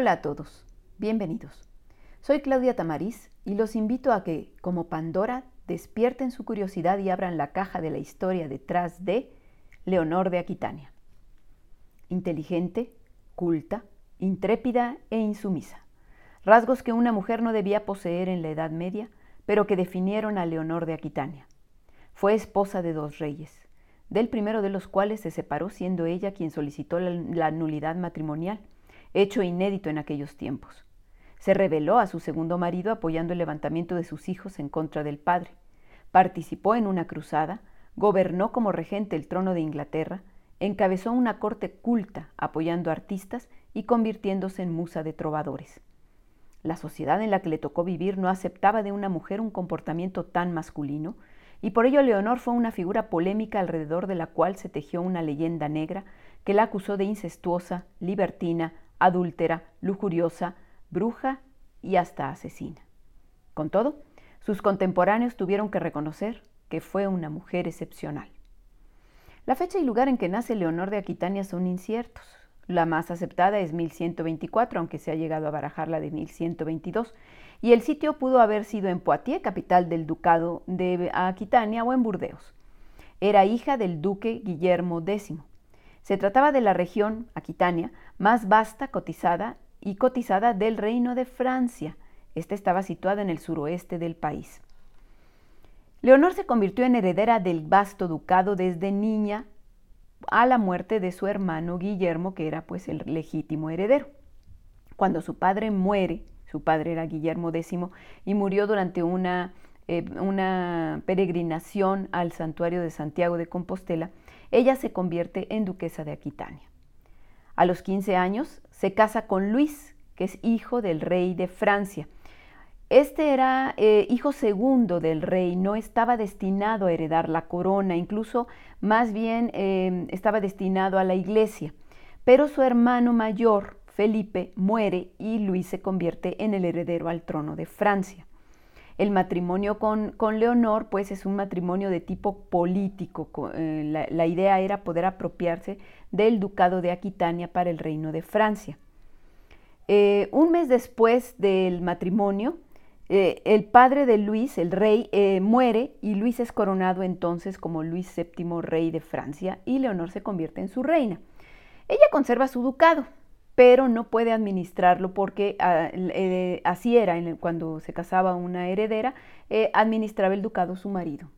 Hola a todos, bienvenidos. Soy Claudia Tamariz y los invito a que, como Pandora, despierten su curiosidad y abran la caja de la historia detrás de Leonor de Aquitania. Inteligente, culta, intrépida e insumisa. Rasgos que una mujer no debía poseer en la Edad Media, pero que definieron a Leonor de Aquitania. Fue esposa de dos reyes, del primero de los cuales se separó siendo ella quien solicitó la, la nulidad matrimonial hecho inédito en aquellos tiempos. Se rebeló a su segundo marido apoyando el levantamiento de sus hijos en contra del padre. Participó en una cruzada, gobernó como regente el trono de Inglaterra, encabezó una corte culta apoyando artistas y convirtiéndose en musa de trovadores. La sociedad en la que le tocó vivir no aceptaba de una mujer un comportamiento tan masculino, y por ello Leonor fue una figura polémica alrededor de la cual se tejió una leyenda negra que la acusó de incestuosa, libertina, adúltera, lujuriosa, bruja y hasta asesina. Con todo, sus contemporáneos tuvieron que reconocer que fue una mujer excepcional. La fecha y lugar en que nace Leonor de Aquitania son inciertos. La más aceptada es 1124, aunque se ha llegado a barajar la de 1122, y el sitio pudo haber sido en Poitiers, capital del ducado de Aquitania, o en Burdeos. Era hija del duque Guillermo X. Se trataba de la región, Aquitania, más vasta, cotizada y cotizada del Reino de Francia. Esta estaba situada en el suroeste del país. Leonor se convirtió en heredera del vasto ducado desde niña a la muerte de su hermano Guillermo, que era pues el legítimo heredero. Cuando su padre muere, su padre era Guillermo X, y murió durante una, eh, una peregrinación al santuario de Santiago de Compostela, ella se convierte en duquesa de Aquitania. A los 15 años se casa con Luis, que es hijo del rey de Francia. Este era eh, hijo segundo del rey, no estaba destinado a heredar la corona, incluso más bien eh, estaba destinado a la iglesia. Pero su hermano mayor, Felipe, muere y Luis se convierte en el heredero al trono de Francia. El matrimonio con, Leonor, pues es un matrimonio de tipo político. Eh, la, idea era poder apropiarse del ducado de Aquitania para el reino de Francia. Eh, un mes después del matrimonio, eh, el padre de Luis, el rey, muere y Luis es coronado entonces como Luis VII, rey de Francia, y Leonor se convierte en su reina. Ella conserva su ducado, pero no puede administrarlo porque ah, eh, así era cuando se casaba una heredera, eh, administraba el ducado su marido.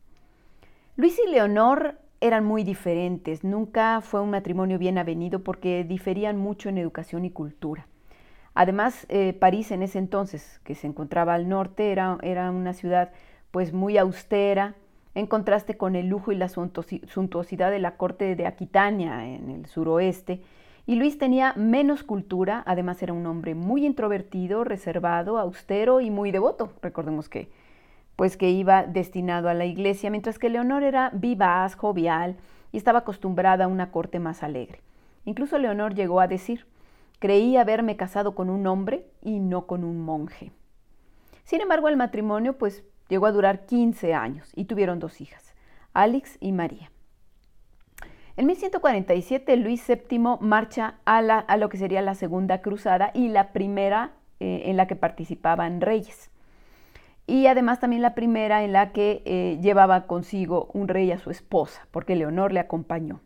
Luis y Leonor eran muy diferentes, nunca fue un matrimonio bien avenido porque diferían mucho en educación y cultura. Además, eh, París en ese entonces, que se encontraba al norte, era, era una ciudad pues muy austera, en contraste con el lujo y la suntuosidad de la corte de Aquitania en el suroeste, y Luis tenía menos cultura, además era un hombre muy introvertido, reservado, austero y muy devoto. Recordemos que pues que iba destinado a la iglesia, mientras que Leonor era vivaz, jovial y estaba acostumbrada a una corte más alegre. Incluso Leonor llegó a decir, creí haberme casado con un hombre y no con un monje. Sin embargo, el matrimonio pues llegó a durar 15 años y tuvieron dos hijas, Alex y María. En 1147 Luis VII marcha a, lo que sería la Segunda Cruzada y la primera eh, en la que participaban reyes. Y además también la primera en la que eh, llevaba consigo un rey a su esposa, porque Leonor le acompañó.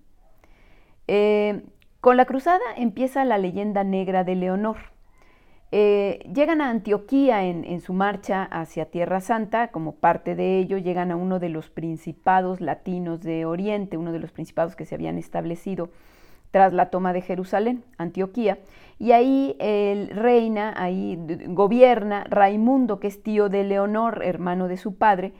Eh, con la cruzada empieza la leyenda negra de Leonor. Eh, llegan a Antioquía en, su marcha hacia Tierra Santa, como parte de ello llegan a uno de los principados latinos de Oriente, uno de los principados que se habían establecido tras la toma de Jerusalén, Antioquía, y ahí el reina, ahí gobierna Raimundo, que es tío de Leonor, hermano de su padre,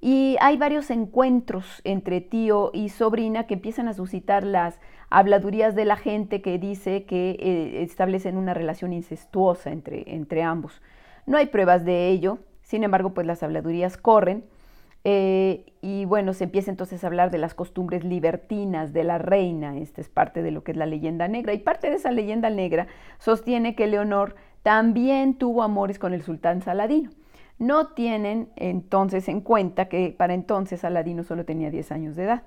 y hay varios encuentros entre tío y sobrina que empiezan a suscitar las habladurías de la gente que dice que eh, establecen una relación incestuosa entre, entre ambos. No hay pruebas de ello, sin embargo, pues las habladurías corren. Eh, y bueno, se empieza entonces a hablar de las costumbres libertinas de la reina, esta es parte de lo que es la leyenda negra, y parte de esa leyenda negra sostiene que Leonor también tuvo amores con el sultán Saladino. No tienen entonces en cuenta que para entonces Saladino solo tenía 10 años de edad.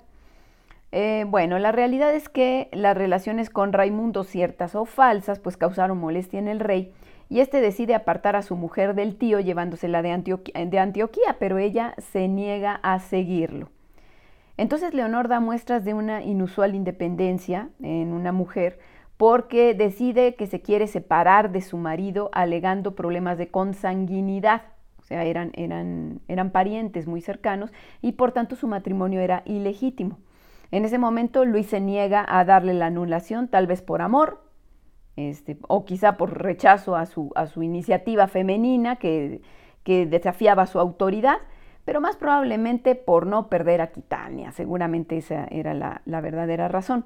Eh, bueno, la realidad es que las relaciones con Raimundo, ciertas o falsas, pues causaron molestia en el rey y este decide apartar a su mujer del tío llevándosela de, de Antioquía, pero ella se niega a seguirlo. Entonces Leonor da muestras de una inusual independencia en una mujer porque decide que se quiere separar de su marido alegando problemas de consanguinidad, o sea, eran, eran, eran parientes muy cercanos y por tanto su matrimonio era ilegítimo. En ese momento Luis se niega a darle la anulación, tal vez por amor, este, o quizá por rechazo a su, a su iniciativa femenina que, que, desafiaba su autoridad, pero más probablemente por no perder a Quitania. Seguramente esa era la, la verdadera razón.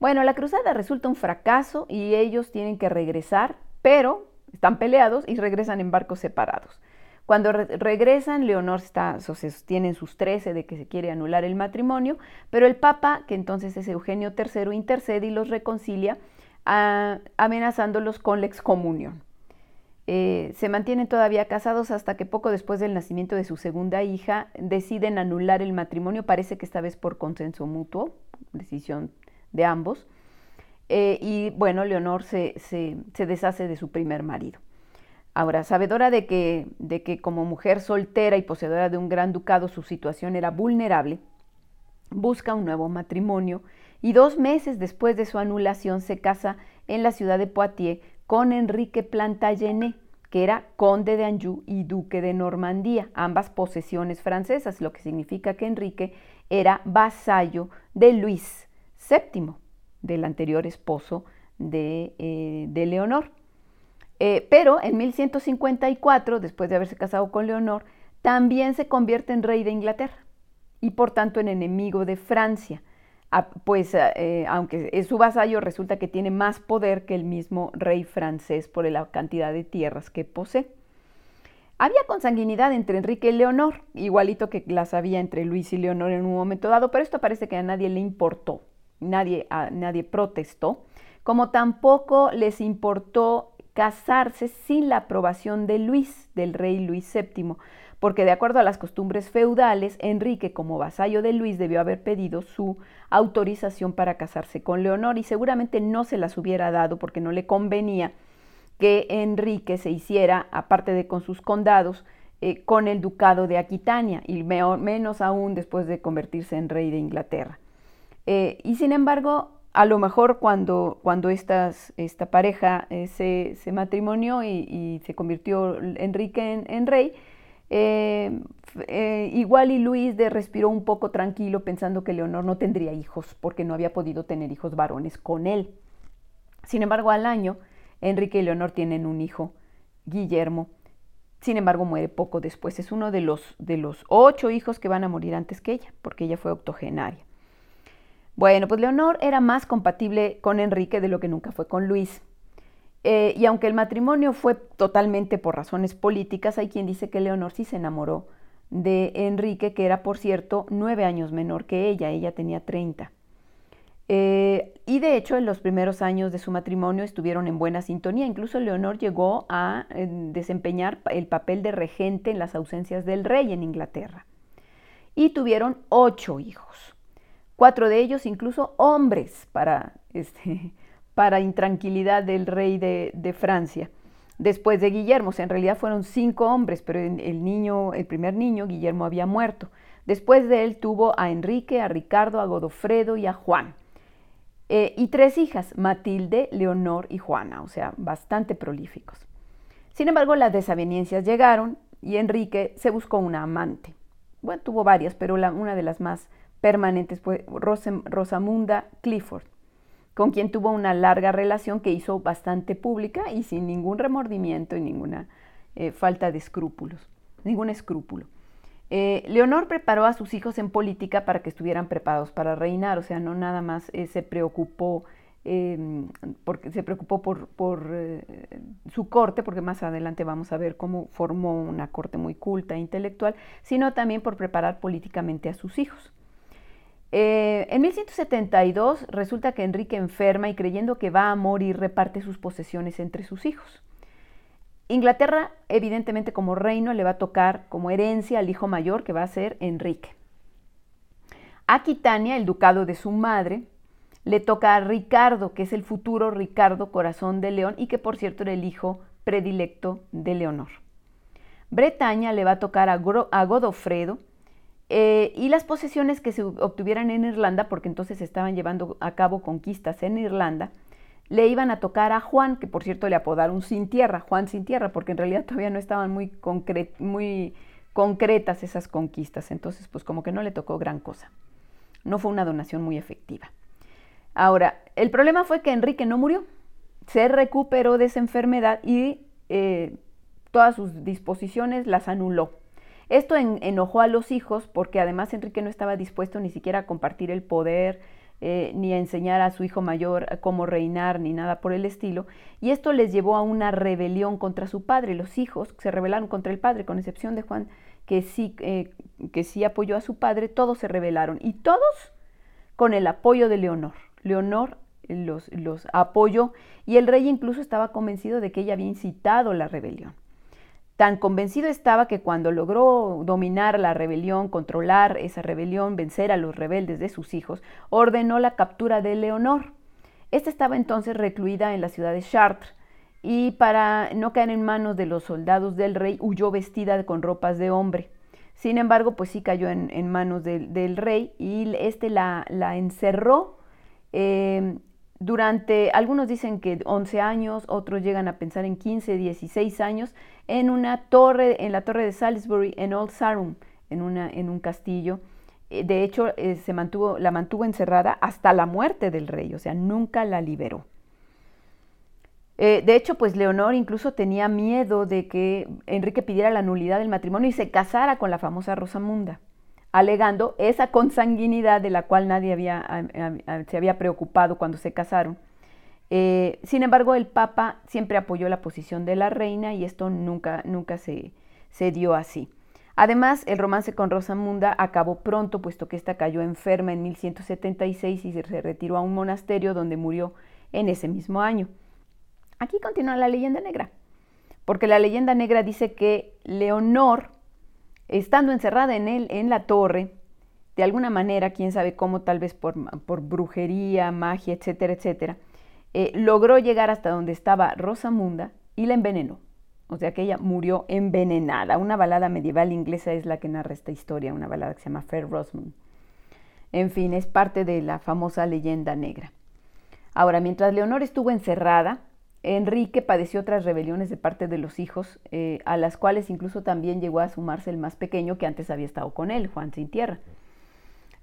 Bueno, la cruzada resulta un fracaso y ellos tienen que regresar, pero están peleados y regresan en barcos separados. Cuando regresan, Leonor está, sostiene sus trece de que se quiere anular el matrimonio, pero el Papa, que entonces es Eugenio III, intercede y los reconcilia, amenazándolos con la excomunión. Eh, se mantienen todavía casados hasta que poco después del nacimiento de su segunda hija deciden anular el matrimonio, parece que esta vez por consenso mutuo, decisión de ambos. Eh, y bueno, Leonor se deshace de su primer marido. Ahora, sabedora de que, de que como mujer soltera y poseedora de un gran ducado su situación era vulnerable, busca un nuevo matrimonio y dos meses después de su anulación se casa en la ciudad de Poitiers con Enrique Plantagenet, que era conde de Anjou y duque de Normandía, ambas posesiones francesas, lo que significa que Enrique era vasallo de Luis VII, del anterior esposo de, eh, de Leonor. Eh, pero en 1154, después de haberse casado con Leonor, también se convierte en rey de Inglaterra y por tanto en enemigo de Francia. Ah, pues eh, aunque es su vasallo, resulta que tiene más poder que el mismo rey francés por la cantidad de tierras que posee. Había consanguinidad entre Enrique y Leonor, igualito que las había entre Luis y Leonor en un momento dado, pero esto parece que a nadie le importó, nadie, nadie protestó, como tampoco les importó casarse sin la aprobación de Luis, del rey Luis VII, porque de acuerdo a las costumbres feudales, Enrique como vasallo de Luis debió haber pedido su autorización para casarse con Leonor y seguramente no se las hubiera dado porque no le convenía que Enrique se hiciera, aparte de con sus condados, eh, con el ducado de Aquitania y menos aún después de convertirse en rey de Inglaterra. Eh, y sin embargo, a lo mejor cuando, cuando esta pareja eh, se, se, matrimonió y, se convirtió Enrique en, rey, eh, eh, igual y Luis de respiró un poco tranquilo pensando que Leonor no tendría hijos porque no había podido tener hijos varones con él. Sin embargo, al año, Enrique y Leonor tienen un hijo, Guillermo. Sin embargo, muere poco después. Es uno de los, de los ocho hijos que van a morir antes que ella, porque ella fue octogenaria. Bueno, pues Leonor era más compatible con Enrique de lo que nunca fue con Luis. Eh, y aunque el matrimonio fue totalmente por razones políticas, hay quien dice que Leonor sí se enamoró de Enrique, que era, por cierto, nueve años menor que ella, ella tenía treinta. Eh, y de hecho, en los primeros años de su matrimonio estuvieron en buena sintonía. Incluso Leonor llegó a eh, desempeñar el papel de regente en las ausencias del rey en Inglaterra. Y tuvieron ocho hijos cuatro de ellos incluso hombres para, este, para intranquilidad del rey de, Francia. Después de Guillermo, en realidad fueron cinco hombres, pero el niño, el primer niño, Guillermo, había muerto. Después de él tuvo a Enrique, a Ricardo, a Godofredo y a Juan. Eh, y tres hijas, Matilde, Leonor y Juana, o sea, bastante prolíficos. Sin embargo, las desavenencias llegaron y Enrique se buscó una amante. Bueno, tuvo varias, pero la, una de las más permanentes fue Rosamunda Clifford, con quien tuvo una larga relación que hizo bastante pública y sin ningún remordimiento y ninguna eh, falta de escrúpulos, ningún escrúpulo. Eh, Leonor preparó a sus hijos en política para que estuvieran preparados para reinar, o sea, no nada más eh, se preocupó em, porque se preocupó por su corte, porque más adelante vamos a ver cómo formó una corte muy culta e intelectual, sino también por preparar políticamente a sus hijos. Eh, en 1172 resulta que Enrique enferma y creyendo que va a morir reparte sus posesiones entre sus hijos. Inglaterra, evidentemente como reino, le va a tocar como herencia al hijo mayor que va a ser Enrique. Aquitania, el ducado de su madre, le toca a Ricardo, que es el futuro Ricardo Corazón de León y que por cierto era el hijo predilecto de Leonor. Bretaña le va a tocar a, Godofredo eh, y las posesiones que se obtuvieran en Irlanda, porque entonces estaban llevando a cabo conquistas en Irlanda, le iban a tocar a Juan, que por cierto le apodaron sin tierra, Juan sin tierra, porque en realidad todavía no estaban muy, muy concretas esas conquistas, entonces pues como que no le tocó gran cosa. No fue una donación muy efectiva. Ahora, el problema fue que Enrique no murió, se recuperó de esa enfermedad y eh, todas sus disposiciones las anuló. Esto enojó a los hijos porque además Enrique no estaba dispuesto ni siquiera a compartir el poder, eh, ni a enseñar a su hijo mayor cómo reinar, ni nada por el estilo. Y esto les llevó a una rebelión contra su padre. Los hijos se rebelaron contra el padre, con excepción de Juan, que sí, eh, que sí apoyó a su padre, todos se rebelaron. Y todos con el apoyo de Leonor. Leonor los, los apoyó y el rey incluso estaba convencido de que ella había incitado la rebelión. Tan convencido estaba que cuando logró dominar la rebelión, controlar esa rebelión, vencer a los rebeldes de sus hijos, ordenó la captura de Leonor. Esta estaba entonces recluida en la ciudad de Chartres y para no caer en manos de los soldados del rey huyó vestida con ropas de hombre. Sin embargo, pues sí cayó en, manos del rey y este la, encerró Em, durante, algunos dicen que 11 años, otros llegan a pensar en 15, 16 años, en una torre, en la torre de Salisbury, en Old Sarum, en, una, en un castillo. Eh, de hecho, eh, se mantuvo, la mantuvo encerrada hasta la muerte del rey, o sea, nunca la liberó. Eh, de hecho, pues Leonor incluso tenía miedo de que Enrique pidiera la nulidad del matrimonio y se casara con la famosa Rosamunda alegando esa consanguinidad de la cual nadie había, se había preocupado cuando se casaron. Eh, sin embargo, el Papa siempre apoyó la posición de la reina y esto nunca, nunca se, se dio así. Además, el romance con Rosamunda acabó pronto, puesto que ésta cayó enferma en 1176 y se retiró a un monasterio donde murió en ese mismo año. Aquí continúa la leyenda negra, porque la leyenda negra dice que Leonor estando encerrada en él, en la torre, de alguna manera, quién sabe cómo, tal vez por, brujería, magia, etcétera, etcétera, eh, logró llegar hasta donde estaba Rosamunda y la envenenó. O sea que ella murió envenenada. Una balada medieval inglesa es la que narra esta historia, una balada que se llama Fair Rosamund. En fin, es parte de la famosa leyenda negra. Ahora, mientras Leonor estuvo encerrada, Enrique padeció otras rebeliones de parte de los hijos, eh, a las cuales incluso también llegó a sumarse el más pequeño que antes había estado con él, Juan Sin Tierra.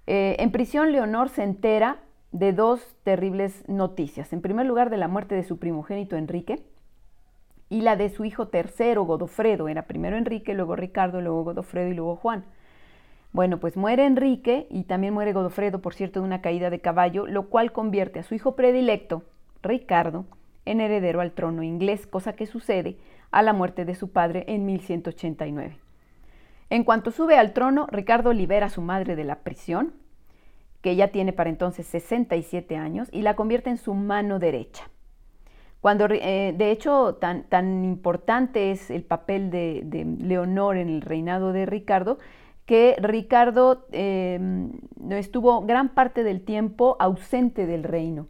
Eh, en prisión, Leonor se entera de dos terribles noticias. En primer lugar, de la muerte de su primogénito Enrique y la de su hijo tercero, Godofredo. Era primero Enrique, luego Ricardo, luego Godofredo y luego Juan. Bueno, pues muere Enrique y también muere Godofredo, por cierto, de una caída de caballo, lo cual convierte a su hijo predilecto, Ricardo, en heredero al trono inglés, cosa que sucede a la muerte de su padre en 1189. En cuanto sube al trono, Ricardo libera a su madre de la prisión, que ya tiene para entonces 67 años, y la convierte en su mano derecha. Cuando, eh, de hecho, tan, tan, importante es el papel de, Leonor en el reinado de Ricardo, que Ricardo eh, estuvo gran parte del tiempo ausente del reino.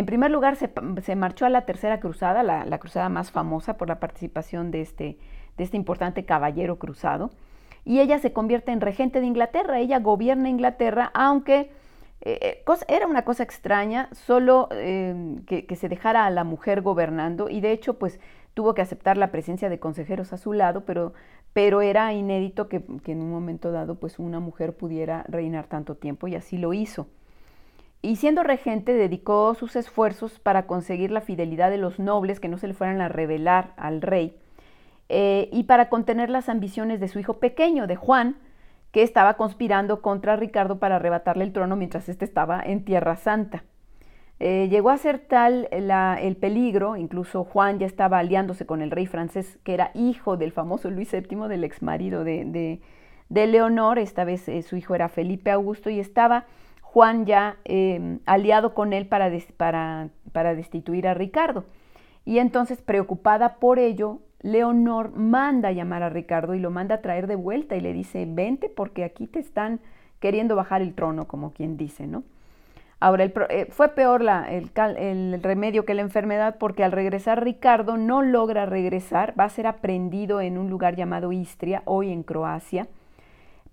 En primer lugar, se, marchó a la Tercera Cruzada, la, cruzada más famosa por la participación de este, de este importante caballero cruzado, y ella se convierte en regente de Inglaterra. Ella gobierna Inglaterra, aunque eh, eh, era una cosa extraña, solo em, que, se dejara a la mujer gobernando, y de hecho, pues tuvo que aceptar la presencia de consejeros a su lado, pero, pero era inédito que, que en un momento dado, pues una mujer pudiera reinar tanto tiempo, y así lo hizo y siendo regente dedicó sus esfuerzos para conseguir la fidelidad de los nobles que no se le fueran a revelar al rey eh, y para contener las ambiciones de su hijo pequeño, de Juan, que estaba conspirando contra Ricardo para arrebatarle el trono mientras éste estaba en Tierra Santa. Eh, llegó a ser tal el peligro, incluso Juan ya estaba aliándose con el rey francés, que era hijo del famoso Luis VII, del ex marido de, Leonor, esta vez eh, su hijo era Felipe Augusto, y estaba Juan ya em, aliado con él para, para, destituir a Ricardo. Y entonces, preocupada por ello, Leonor manda llamar a Ricardo y lo manda a traer de vuelta y le dice, vente porque aquí te están queriendo bajar el trono, como quien dice, ¿no? Ahora, eh, fue peor el, remedio que la enfermedad porque al regresar Ricardo no logra regresar, va a ser aprendido en un lugar llamado Istria, hoy en Croacia,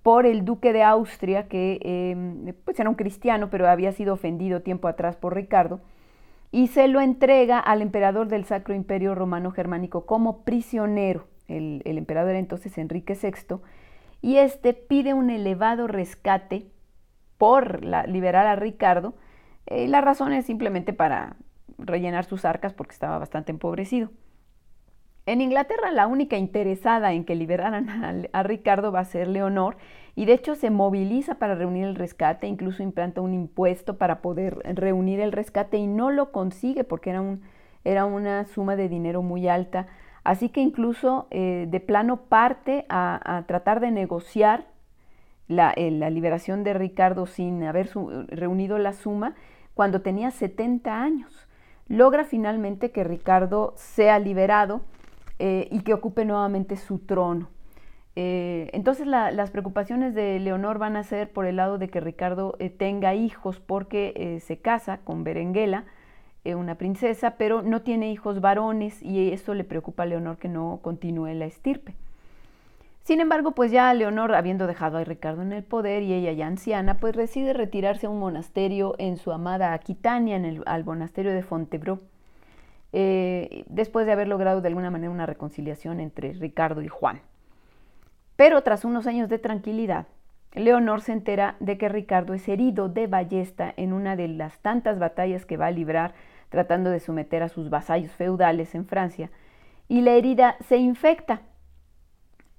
por el duque de Austria, que em, pues era un cristiano, pero había sido ofendido tiempo atrás por Ricardo, y se lo entrega al emperador del Sacro Imperio Romano Germánico como prisionero. El, el emperador era entonces Enrique VI, y este pide un elevado rescate por liberar a Ricardo. Eh, la razón es simplemente para rellenar sus arcas porque estaba bastante empobrecido. En Inglaterra la única interesada en que liberaran a, Ricardo va a ser Leonor y de hecho se moviliza para reunir el rescate, incluso implanta un impuesto para poder reunir el rescate y no lo consigue porque era, un, era una suma de dinero muy alta. Así que incluso eh, de plano parte a tratar de negociar eh, la, liberación de Ricardo sin haber reunido la suma cuando tenía 70 años. Logra finalmente que Ricardo sea liberado eh, y que ocupe nuevamente su trono. Eh, entonces las preocupaciones de Leonor van a ser por el lado de que Ricardo tenga hijos porque se casa con Berenguela, una princesa, pero no tiene hijos varones y eso le preocupa a Leonor que no continúe la estirpe. Sin embargo, pues ya Leonor, habiendo dejado a Ricardo en el poder y ella ya anciana, pues decide retirarse a un monasterio en su amada Aquitania, al monasterio de Fontevraud, eh, después de haber logrado de alguna manera una reconciliación entre Ricardo y Juan. Pero tras unos años de tranquilidad, Leonor se entera de que Ricardo es herido de ballesta en una de las tantas batallas que va a librar tratando de someter a sus vasallos feudales en Francia, y la herida se infecta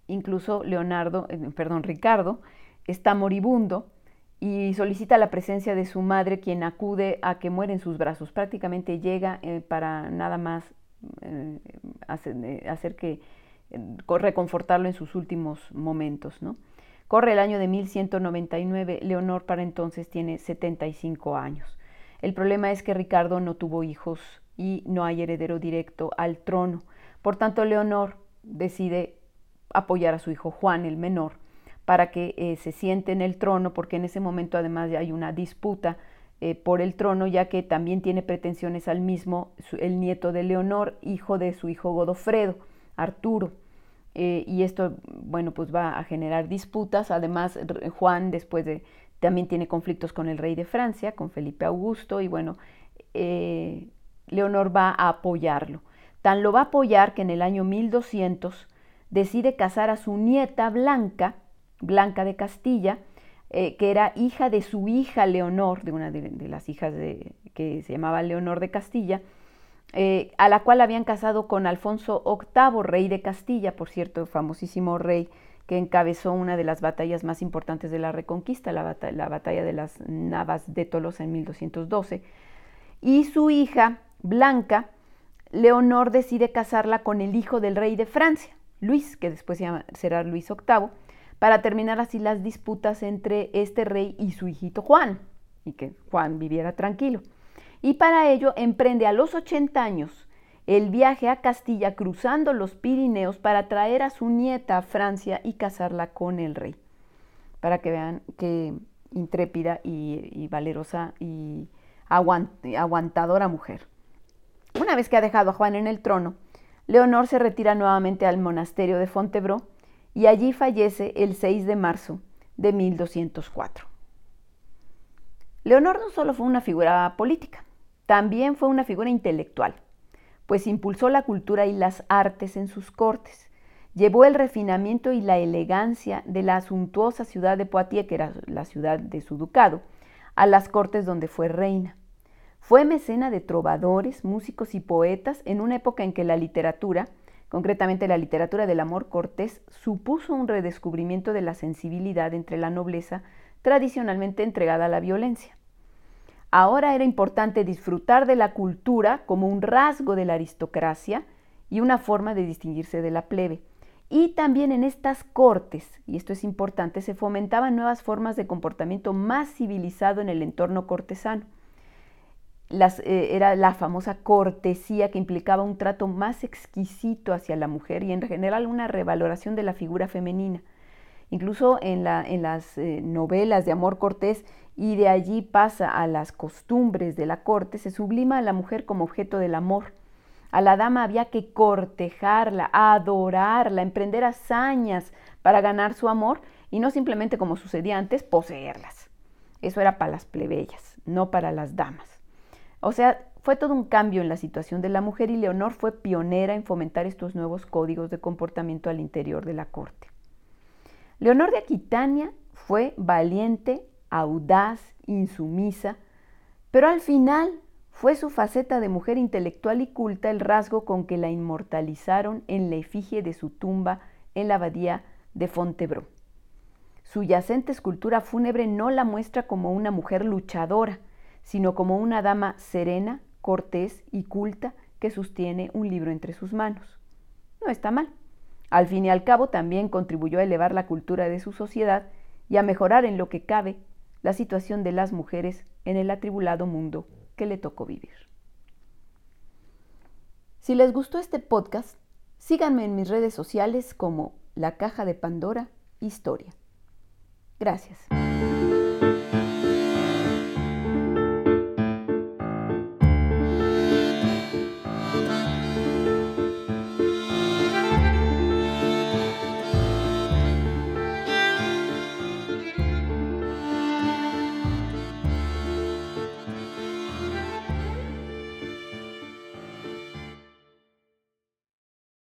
incluso Leonardo, eh, perdón, Ricardo, está moribundo y solicita la presencia de su madre, quien acude a que muere en sus brazos. Prácticamente llega eh, para nada más eh, hacer, que reconfortarlo en sus últimos momentos. ¿no? Corre el año de 1199, Leonor para entonces tiene 75 años. El problema es que Ricardo no tuvo hijos y no hay heredero directo al trono. Por tanto, Leonor decide apoyar a su hijo Juan, el menor, para que eh, se siente en el trono, porque en ese momento además hay una disputa eh, por el trono, ya que también tiene pretensiones al mismo el nieto de Leonor, hijo de su hijo Godofredo, Arturo. Eh, y esto, bueno, pues va a generar disputas. Además, Juan después de, también tiene conflictos con el rey de Francia, con Felipe Augusto, y bueno, Leonor va a apoyarlo. Tan lo va a apoyar que en el año 1200 decide casar a su nieta Blanca, Blanca de Castilla, eh, que era hija de su hija Leonor, de una de, las hijas de, que se llamaba Leonor de Castilla, eh, a la cual habían casado con Alfonso VIII, rey de Castilla, por cierto, famosísimo rey que encabezó una de las batallas más importantes de la Reconquista, la, la batalla de las Navas de Tolosa en 1212. Y su hija, Blanca, Leonor decide casarla con el hijo del rey de Francia, Luis, que después será Luis VIII, para terminar así las disputas entre este rey y su hijito Juan, y que Juan viviera tranquilo. Y para ello emprende a los 80 años el viaje a Castilla cruzando los Pirineos para traer a su nieta a Francia y casarla con el rey. Para que vean qué intrépida y, valerosa y aguantadora mujer. Una vez que ha dejado a Juan en el trono, Leonor se retira nuevamente al monasterio de Fontevraud y allí fallece el 6 de marzo de 1204. Leonor no solo fue una figura política, también fue una figura intelectual, pues impulsó la cultura y las artes en sus cortes, llevó el refinamiento y la elegancia de la suntuosa ciudad de Poitiers, que era la ciudad de su ducado, a las cortes donde fue reina. Fue mecena de trovadores, músicos y poetas en una época en que la literatura, concretamente la literatura del amor cortés, supuso un redescubrimiento de la sensibilidad entre la nobleza tradicionalmente entregada a la violencia. Ahora era importante disfrutar de la cultura como un rasgo de la aristocracia y una forma de distinguirse de la plebe. Y también en estas cortes, y esto es importante, se fomentaban nuevas formas de comportamiento más civilizado en el entorno cortesano. Eh, era la famosa cortesía que implicaba un trato más exquisito hacia la mujer y en general una revaloración de la figura femenina. Incluso en, las eh, novelas de Amor Cortés y de allí pasa a las costumbres de la corte, se sublima a la mujer como objeto del amor. A la dama había que cortejarla, adorarla, emprender hazañas para ganar su amor y no simplemente como sucedía antes, poseerlas. Eso era para las plebeyas, no para las damas. O sea, fue todo un cambio en la situación de la mujer y Leonor fue pionera en fomentar estos nuevos códigos de comportamiento al interior de la corte. Leonor de Aquitania fue valiente, audaz, insumisa, pero al final fue su faceta de mujer intelectual y culta el rasgo con que la inmortalizaron en la efigie de su tumba en la abadía de Fontevraud. Su yacente escultura fúnebre no la muestra como una mujer luchadora, sino como una dama serena, cortés y culta que sostiene un libro entre sus manos. No está mal. Al fin y al cabo también contribuyó a elevar la cultura de su sociedad y a mejorar en lo que cabe la situación de las mujeres en el atribulado mundo que le tocó vivir. Si les gustó este podcast, síganme en mis redes sociales como La Caja de Pandora Historia. Gracias.